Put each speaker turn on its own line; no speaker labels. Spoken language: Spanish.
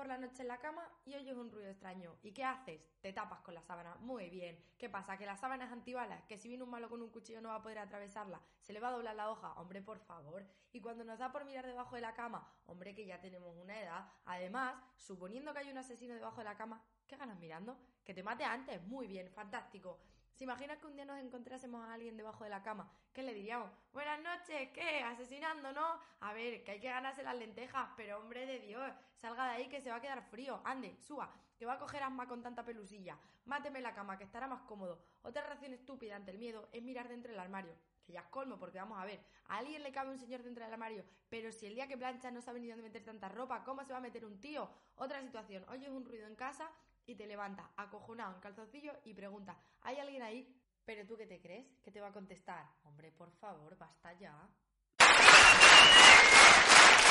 por la noche en la cama y oyes un ruido extraño. ¿Y qué haces? Te tapas con la sábana. Muy bien. ¿Qué pasa? ¿Que la sábana es antibalas? ¿Que si viene un malo con un cuchillo no va a poder atravesarla? ¿Se le va a doblar la hoja? Hombre, por favor. Y cuando nos da por mirar debajo de la cama, hombre, que ya tenemos una edad. Además, suponiendo que hay un asesino debajo de la cama, ¿qué ganas mirando? Que te mate antes. Muy bien, fantástico. ¿Se imaginas que un día nos encontrásemos a alguien debajo de la cama? ¿Qué le diríamos? Buenas noches, ¿qué? Asesinando, ¿no? A ver, que hay que ganarse las lentejas, pero hombre de Dios, salga de ahí que se va a quedar frío. Ande, suba, que va a coger asma con tanta pelusilla. Máteme la cama, que estará más cómodo. Otra reacción estúpida ante el miedo es mirar dentro del armario. Que ya es colmo, porque vamos a ver, a alguien le cabe un señor dentro del armario, pero si el día que plancha no sabe ni dónde meter tanta ropa, ¿cómo se va a meter un tío? Otra situación, oyes un ruido en casa y te levantas, acojonado en calzoncillo y pregunta, ¿hay alguien ahí? Pero tú qué te crees? ¿Qué te va a contestar? Hombre, por favor, basta ya.